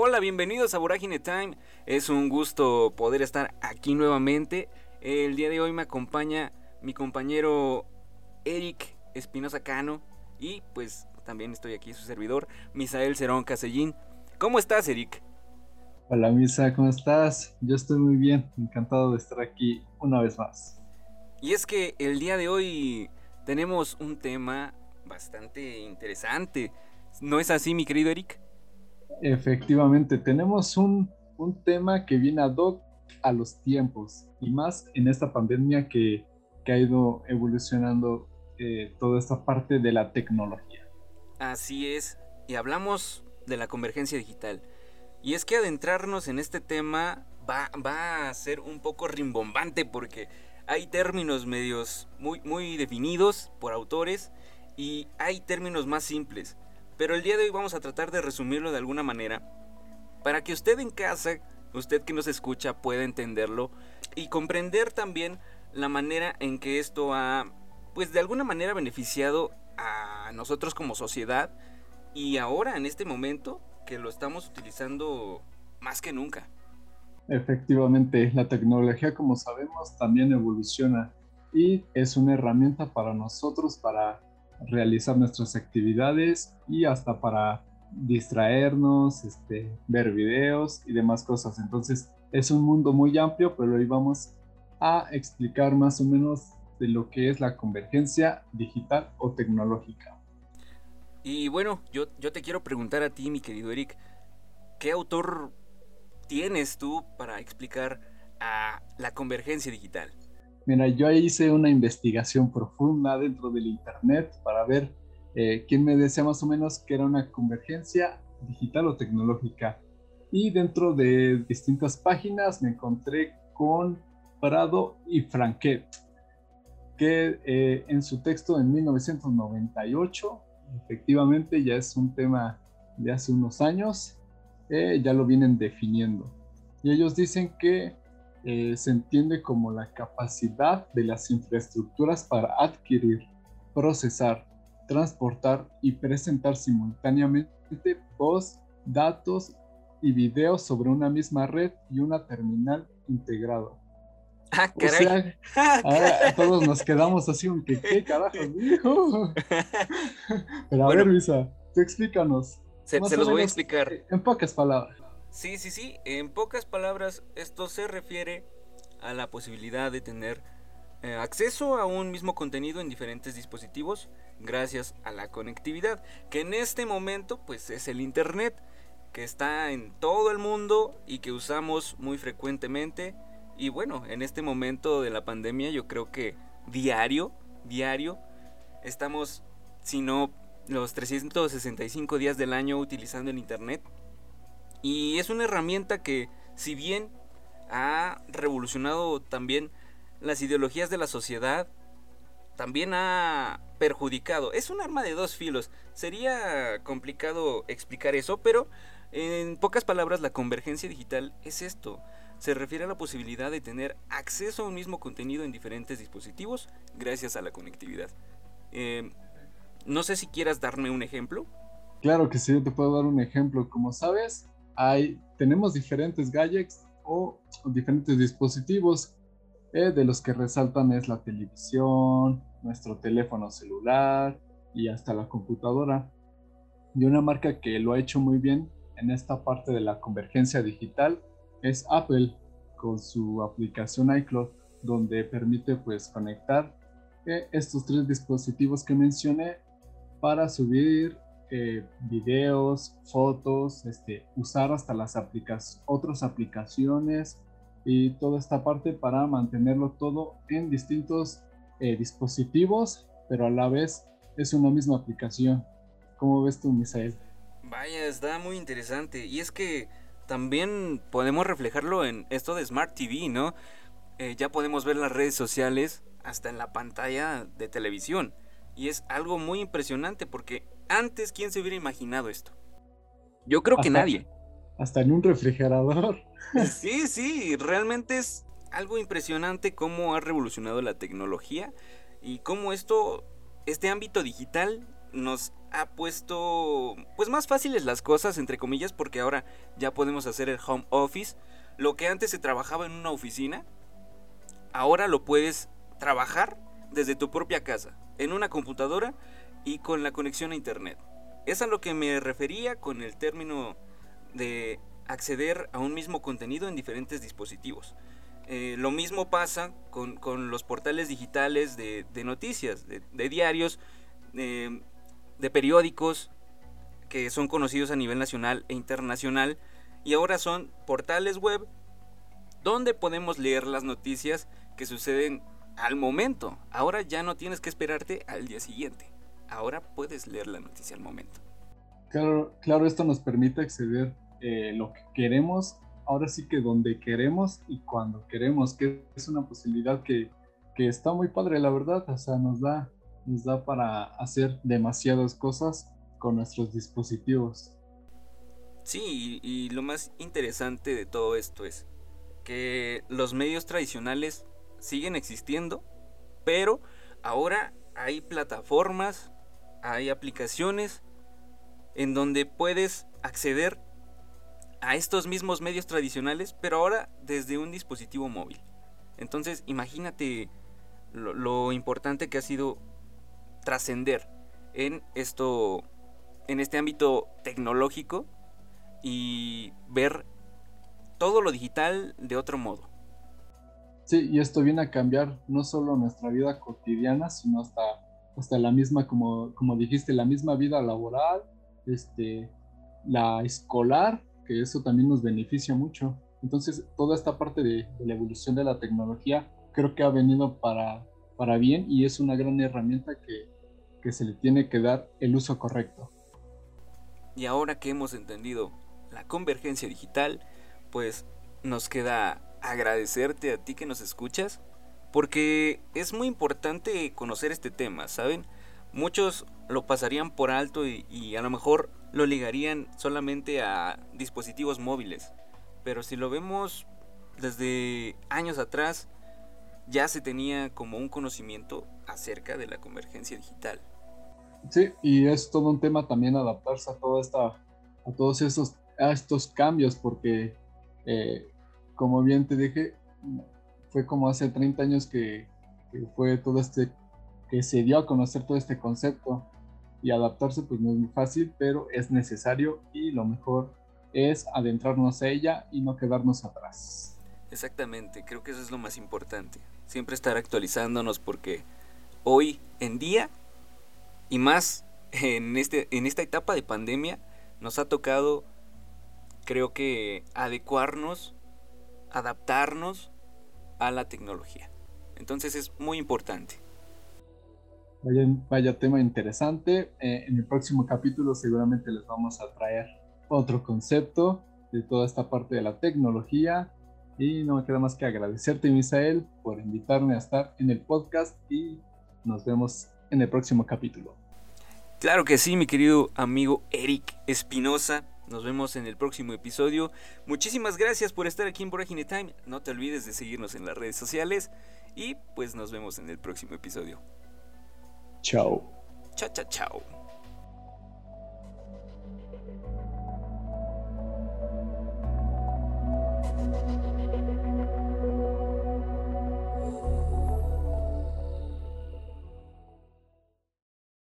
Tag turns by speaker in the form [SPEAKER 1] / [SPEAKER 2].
[SPEAKER 1] Hola, bienvenidos a Vorágine Time. Es un gusto poder estar aquí nuevamente. El día de hoy me acompaña mi compañero Eric Espinosa Cano y pues también estoy aquí su servidor, Misael Cerón Casellín. ¿Cómo estás, Eric?
[SPEAKER 2] Hola, Misa, ¿cómo estás? Yo estoy muy bien, encantado de estar aquí una vez más.
[SPEAKER 1] Y es que el día de hoy tenemos un tema bastante interesante. ¿No es así, mi querido Eric?
[SPEAKER 2] Efectivamente, tenemos un, tema que viene ad hoc a los tiempos y más en esta pandemia que, ha ido evolucionando eh, toda esta parte de la tecnología.
[SPEAKER 1] Así es, y hablamos de la convergencia digital. Y es que adentrarnos en este tema va, va a ser un poco rimbombante porque hay términos medios muy, muy definidos por autores y hay términos más simples. Pero el día de hoy vamos a tratar de resumirlo de alguna manera para que usted en casa, usted que nos escucha, pueda entenderlo y comprender también la manera en que esto ha, pues de alguna manera beneficiado a nosotros como sociedad y ahora en este momento que lo estamos utilizando más que nunca.
[SPEAKER 2] Efectivamente, la tecnología, como sabemos, también evoluciona y es una herramienta para nosotros para realizar nuestras actividades y hasta para distraernos, este, ver videos y demás cosas. Entonces es un mundo muy amplio, pero hoy vamos a explicar más o menos de lo que es la convergencia digital o tecnológica.
[SPEAKER 1] Y bueno, yo, yo te quiero preguntar a ti, mi querido Eric, ¿qué autor tienes tú para explicar a la convergencia digital?
[SPEAKER 2] Mira, yo hice una investigación profunda dentro del Internet para ver eh, quién me decía más o menos que era una convergencia digital o tecnológica. Y dentro de distintas páginas me encontré con Prado y Franquet, que eh, en su texto en 1998, efectivamente ya es un tema de hace unos años, eh, ya lo vienen definiendo. Y ellos dicen que eh, se entiende como la capacidad de las infraestructuras para adquirir, procesar, transportar y presentar simultáneamente post, datos y videos sobre una misma red y una terminal integrado.
[SPEAKER 1] Ah, caray.
[SPEAKER 2] O todos nos quedamos así, aunque qué carajo dijo. Pero a ver, Luisa, tú explícanos.
[SPEAKER 1] Se, se los voy a explicar.
[SPEAKER 2] En pocas palabras.
[SPEAKER 1] Sí, sí, sí. En pocas palabras, esto se refiere a la posibilidad de tener eh, acceso a un mismo contenido en diferentes dispositivos gracias a la conectividad, que en este momento pues es el Internet, que está en todo el mundo y que usamos muy frecuentemente. Y bueno, en este momento de la pandemia yo creo que diario, diario, estamos, si no los 365 días del año utilizando el Internet y es una herramienta que, si bien ha revolucionado también las ideologías de la sociedad, también ha perjudicado. Es un arma de dos filos. Sería complicado explicar eso, pero en pocas palabras la convergencia digital es esto. Se refiere a la posibilidad de tener acceso a un mismo contenido en diferentes dispositivos gracias a la conectividad. Eh, no sé si quieras darme un ejemplo.
[SPEAKER 2] Claro que sí, yo te puedo dar un ejemplo. Como sabes, hay, tenemos diferentes gadgets o, diferentes dispositivos. Eh, de los que resaltan es la televisión, nuestro teléfono celular y hasta la computadora. Y una marca que lo ha hecho muy bien en esta parte de la convergencia digital es Apple con su aplicación iCloud donde permite pues conectar eh, estos tres dispositivos que mencioné para subir eh, videos, fotos, este, usar hasta las otras aplicaciones y toda esta parte para mantenerlo todo en distintos eh, dispositivos, pero a la vez es una misma aplicación. ¿Cómo ves tú, Misael?
[SPEAKER 1] Vaya, está muy interesante. Y es que también podemos reflejarlo en esto de Smart TV, ¿no? Eh, ya podemos ver las redes sociales hasta en la pantalla de televisión. Y es algo muy impresionante porque antes, ¿quién se hubiera imaginado esto? Yo creo que nadie.
[SPEAKER 2] Hasta en un refrigerador.
[SPEAKER 1] Sí, sí, realmente es algo impresionante cómo ha revolucionado la tecnología y cómo esto, este ámbito digital nos ha puesto pues más fáciles las cosas entre comillas porque ahora ya podemos hacer el home office. Lo que antes se trabajaba en una oficina, ahora lo puedes trabajar desde tu propia casa, en una computadora y con la conexión a internet. Es a lo que me refería con el término de acceder a un mismo contenido en diferentes dispositivos. Eh, lo mismo pasa con, los portales digitales de, noticias, de, diarios, de, de periódicos que son conocidos a nivel nacional e internacional y ahora son portales web donde podemos leer las noticias que suceden al momento. Ahora ya no tienes que esperarte al día siguiente. Ahora puedes leer la noticia al momento.
[SPEAKER 2] Claro, claro esto nos permite acceder eh, lo que queremos, ahora sí que donde queremos y cuando queremos, que es una posibilidad que, que está muy padre, la verdad. O sea, nos da, nos da para hacer demasiadas cosas con nuestros dispositivos.
[SPEAKER 1] Sí, y lo más interesante de todo esto es que los medios tradicionales siguen existiendo, pero ahora hay plataformas, hay aplicaciones en donde puedes acceder a estos mismos medios tradicionales, pero ahora desde un dispositivo móvil. Entonces, imagínate lo, importante que ha sido trascender en esto, en este ámbito tecnológico y ver todo lo digital de otro modo.
[SPEAKER 2] Sí, y esto viene a cambiar no solo nuestra vida cotidiana, sino hasta, hasta la misma, como, como dijiste, la misma vida laboral, este, la escolar, que eso también nos beneficia mucho. Entonces, toda esta parte de, la evolución de la tecnología creo que ha venido para, para bien y es una gran herramienta que, que se le tiene que dar el uso correcto.
[SPEAKER 1] Y ahora que hemos entendido la convergencia digital, pues nos queda agradecerte a ti que nos escuchas, porque es muy importante conocer este tema, ¿saben? Muchos lo pasarían por alto y, a lo mejor lo ligarían solamente a dispositivos móviles, pero si lo vemos desde años atrás, ya se tenía como un conocimiento acerca de la convergencia digital.
[SPEAKER 2] Sí, y es todo un tema también adaptarse a toda esta, a todos esos, a estos cambios, porque eh, como bien te dije, fue como hace 30 años que, fue todo este, que se dio a conocer todo este concepto y adaptarse pues no es muy fácil, pero es necesario y lo mejor es adentrarnos a ella y no quedarnos atrás.
[SPEAKER 1] Exactamente, creo que eso es lo más importante. Siempre estar actualizándonos porque hoy en día y más en, este, en esta etapa de pandemia nos ha tocado creo que adecuarnos adaptarnos a la tecnología. Entonces es muy importante.
[SPEAKER 2] Vaya, tema interesante. Eh, en el próximo capítulo seguramente les vamos a traer otro concepto de toda esta parte de la tecnología. Y no me queda más que agradecerte, Misael, por invitarme a estar en el podcast y nos vemos en el próximo capítulo.
[SPEAKER 1] Claro que sí, mi querido amigo Eric Espinosa. Nos vemos en el próximo episodio. Muchísimas gracias por estar aquí en Voragine Time. No te olvides de seguirnos en las redes sociales. Y pues nos vemos en el próximo episodio.
[SPEAKER 2] Chao.
[SPEAKER 1] Chao, chao, chao.